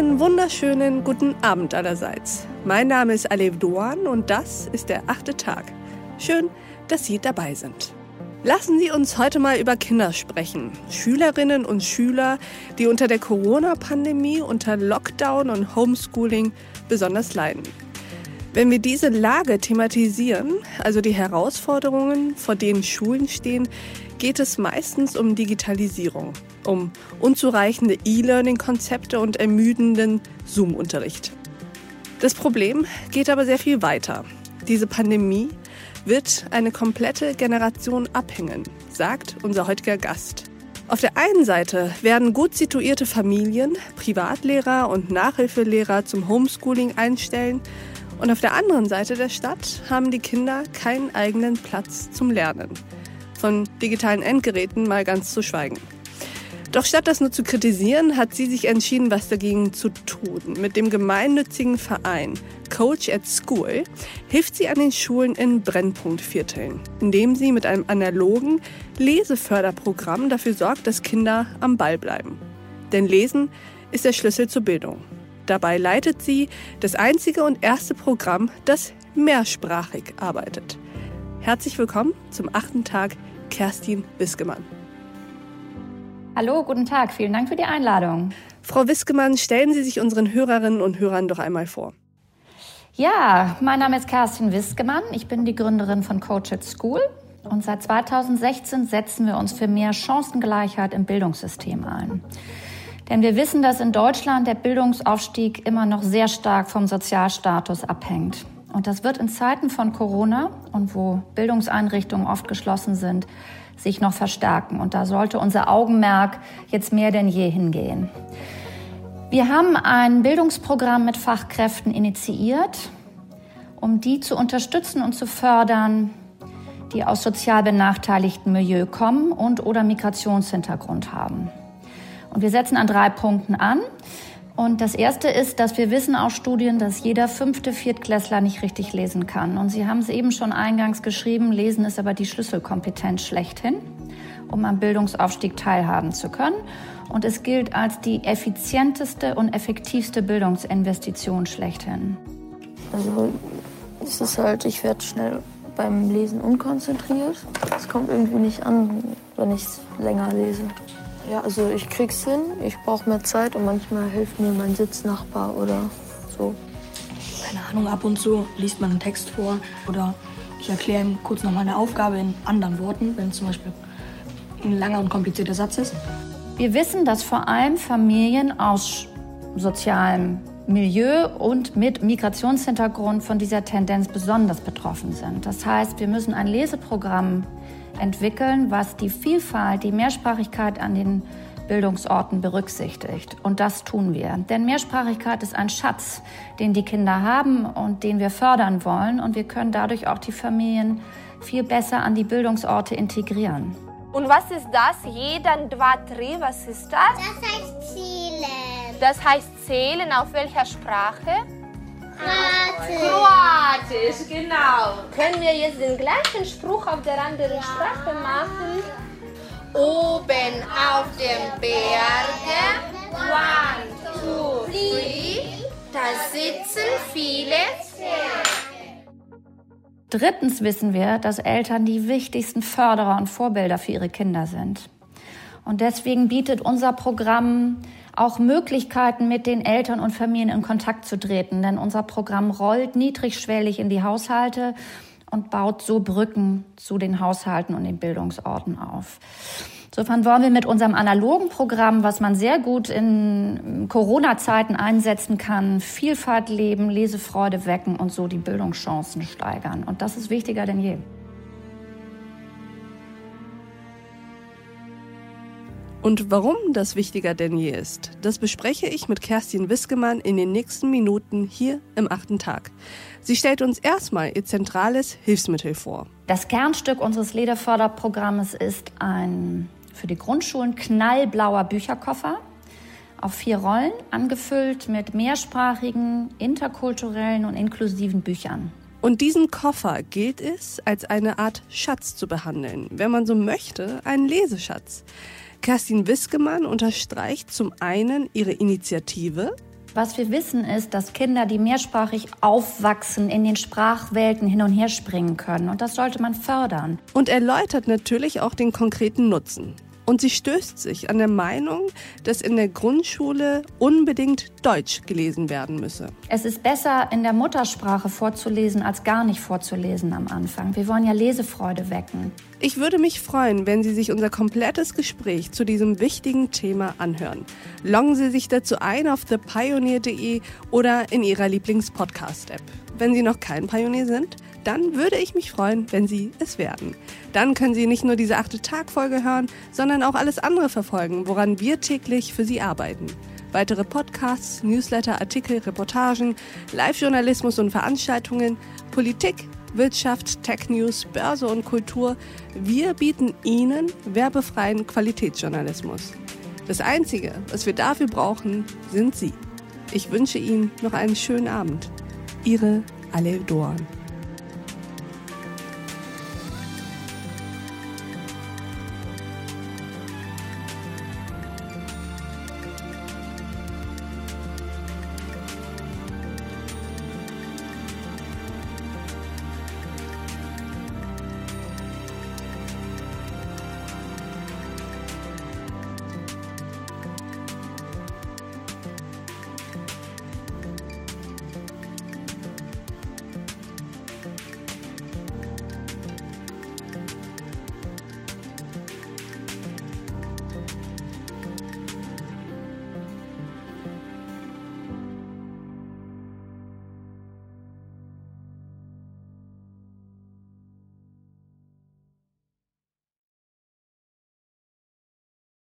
Einen wunderschönen guten Abend allerseits. Mein Name ist Alev Doan und das ist der achte Tag. Schön, dass Sie dabei sind. Lassen Sie uns heute mal über Kinder sprechen. Schülerinnen und Schüler, die unter der Corona-Pandemie, unter Lockdown und Homeschooling besonders leiden. Wenn wir diese Lage thematisieren, also die Herausforderungen, vor denen Schulen stehen, geht es meistens um Digitalisierung, um unzureichende E-Learning-Konzepte und ermüdenden Zoom-Unterricht. Das Problem geht aber sehr viel weiter. Diese Pandemie wird eine komplette Generation abhängen, sagt unser heutiger Gast. Auf der einen Seite werden gut situierte Familien Privatlehrer und Nachhilfelehrer zum Homeschooling einstellen und auf der anderen Seite der Stadt haben die Kinder keinen eigenen Platz zum Lernen. Von digitalen Endgeräten mal ganz zu schweigen. Doch statt das nur zu kritisieren, hat sie sich entschieden, was dagegen zu tun. Mit dem gemeinnützigen Verein Coach at School hilft sie an den Schulen in Brennpunktvierteln, indem sie mit einem analogen Leseförderprogramm dafür sorgt, dass Kinder am Ball bleiben. Denn Lesen ist der Schlüssel zur Bildung. Dabei leitet sie das einzige und erste Programm, das mehrsprachig arbeitet. Herzlich willkommen zum achten Tag, Kerstin Wiskemann. Hallo, guten Tag. Vielen Dank für die Einladung. Frau Wiskemann, stellen Sie sich unseren Hörerinnen und Hörern doch einmal vor. Ja, mein Name ist Kerstin Wiskemann. Ich bin die Gründerin von Coach at School. Und seit 2016 setzen wir uns für mehr Chancengleichheit im Bildungssystem ein. Denn wir wissen, dass in Deutschland der Bildungsaufstieg immer noch sehr stark vom Sozialstatus abhängt. Und das wird in Zeiten von Corona und wo Bildungseinrichtungen oft geschlossen sind, sich noch verstärken. Und da sollte unser Augenmerk jetzt mehr denn je hingehen. Wir haben ein Bildungsprogramm mit Fachkräften initiiert, um die zu unterstützen und zu fördern, die aus sozial benachteiligten Milieu kommen und oder Migrationshintergrund haben. Und wir setzen an drei Punkten an. Und das erste ist, dass wir wissen aus Studien, dass jeder fünfte Viertklässler nicht richtig lesen kann. Und Sie haben es eben schon eingangs geschrieben, Lesen ist aber die Schlüsselkompetenz schlechthin, um am Bildungsaufstieg teilhaben zu können. Und es gilt als die effizienteste und effektivste Bildungsinvestition schlechthin. Also es ist halt, ich werde schnell beim Lesen unkonzentriert. Es kommt irgendwie nicht an, wenn ich länger lese. Ja, also ich krieg's hin. Ich brauche mehr Zeit und manchmal hilft mir mein Sitznachbar oder so. Keine Ahnung, ab und zu liest man einen Text vor oder ich erkläre ihm kurz noch mal eine Aufgabe in anderen Worten, wenn zum Beispiel ein langer und komplizierter Satz ist. Wir wissen, dass vor allem Familien aus sozialem Milieu und mit Migrationshintergrund von dieser Tendenz besonders betroffen sind. Das heißt, wir müssen ein Leseprogramm entwickeln, was die Vielfalt, die Mehrsprachigkeit an den Bildungsorten berücksichtigt. Und das tun wir. Denn Mehrsprachigkeit ist ein Schatz, den die Kinder haben und den wir fördern wollen. Und wir können dadurch auch die Familien viel besser an die Bildungsorte integrieren. Und was ist das? Jeden, zwei, drei, was ist das? Das heißt zählen. Das heißt zählen auf welcher Sprache? Kroatisch. Kroatisch, genau. Können wir jetzt den gleichen Spruch auf der anderen ja. Sprache machen? Oben auf dem Berge, one, two, three, da sitzen viele Drittens wissen wir, dass Eltern die wichtigsten Förderer und Vorbilder für ihre Kinder sind. Und deswegen bietet unser Programm auch Möglichkeiten, mit den Eltern und Familien in Kontakt zu treten. Denn unser Programm rollt niedrigschwellig in die Haushalte und baut so Brücken zu den Haushalten und den Bildungsorten auf. Insofern wollen wir mit unserem analogen Programm, was man sehr gut in Corona-Zeiten einsetzen kann, Vielfalt leben, Lesefreude wecken und so die Bildungschancen steigern. Und das ist wichtiger denn je. Und warum das wichtiger denn je ist, das bespreche ich mit Kerstin Wiskemann in den nächsten Minuten hier im achten Tag. Sie stellt uns erstmal ihr zentrales Hilfsmittel vor. Das Kernstück unseres Lederförderprogramms ist ein für die Grundschulen knallblauer Bücherkoffer auf vier Rollen, angefüllt mit mehrsprachigen, interkulturellen und inklusiven Büchern. Und diesen Koffer gilt es als eine Art Schatz zu behandeln, wenn man so möchte, einen Leseschatz. Kerstin Wiskemann unterstreicht zum einen ihre Initiative, Was wir wissen ist, dass Kinder, die mehrsprachig aufwachsen, in den Sprachwelten hin und her springen können. Und das sollte man fördern. Und erläutert natürlich auch den konkreten Nutzen. Und sie stößt sich an der Meinung, dass in der Grundschule unbedingt Deutsch gelesen werden müsse. Es ist besser, in der Muttersprache vorzulesen, als gar nicht vorzulesen am Anfang. Wir wollen ja Lesefreude wecken. Ich würde mich freuen, wenn Sie sich unser komplettes Gespräch zu diesem wichtigen Thema anhören. Loggen Sie sich dazu ein auf thepioneer.de oder in Ihrer Lieblings-Podcast-App. Wenn Sie noch kein Pionier sind, dann würde ich mich freuen, wenn Sie es werden. Dann können Sie nicht nur diese achte Tagfolge hören, sondern auch alles andere verfolgen, woran wir täglich für Sie arbeiten. Weitere Podcasts, Newsletter, Artikel, Reportagen, Live-Journalismus und Veranstaltungen, Politik, Wirtschaft, Tech News, Börse und Kultur. Wir bieten Ihnen werbefreien Qualitätsjournalismus. Das Einzige, was wir dafür brauchen, sind Sie. Ich wünsche Ihnen noch einen schönen Abend. Ihre Alev Doan.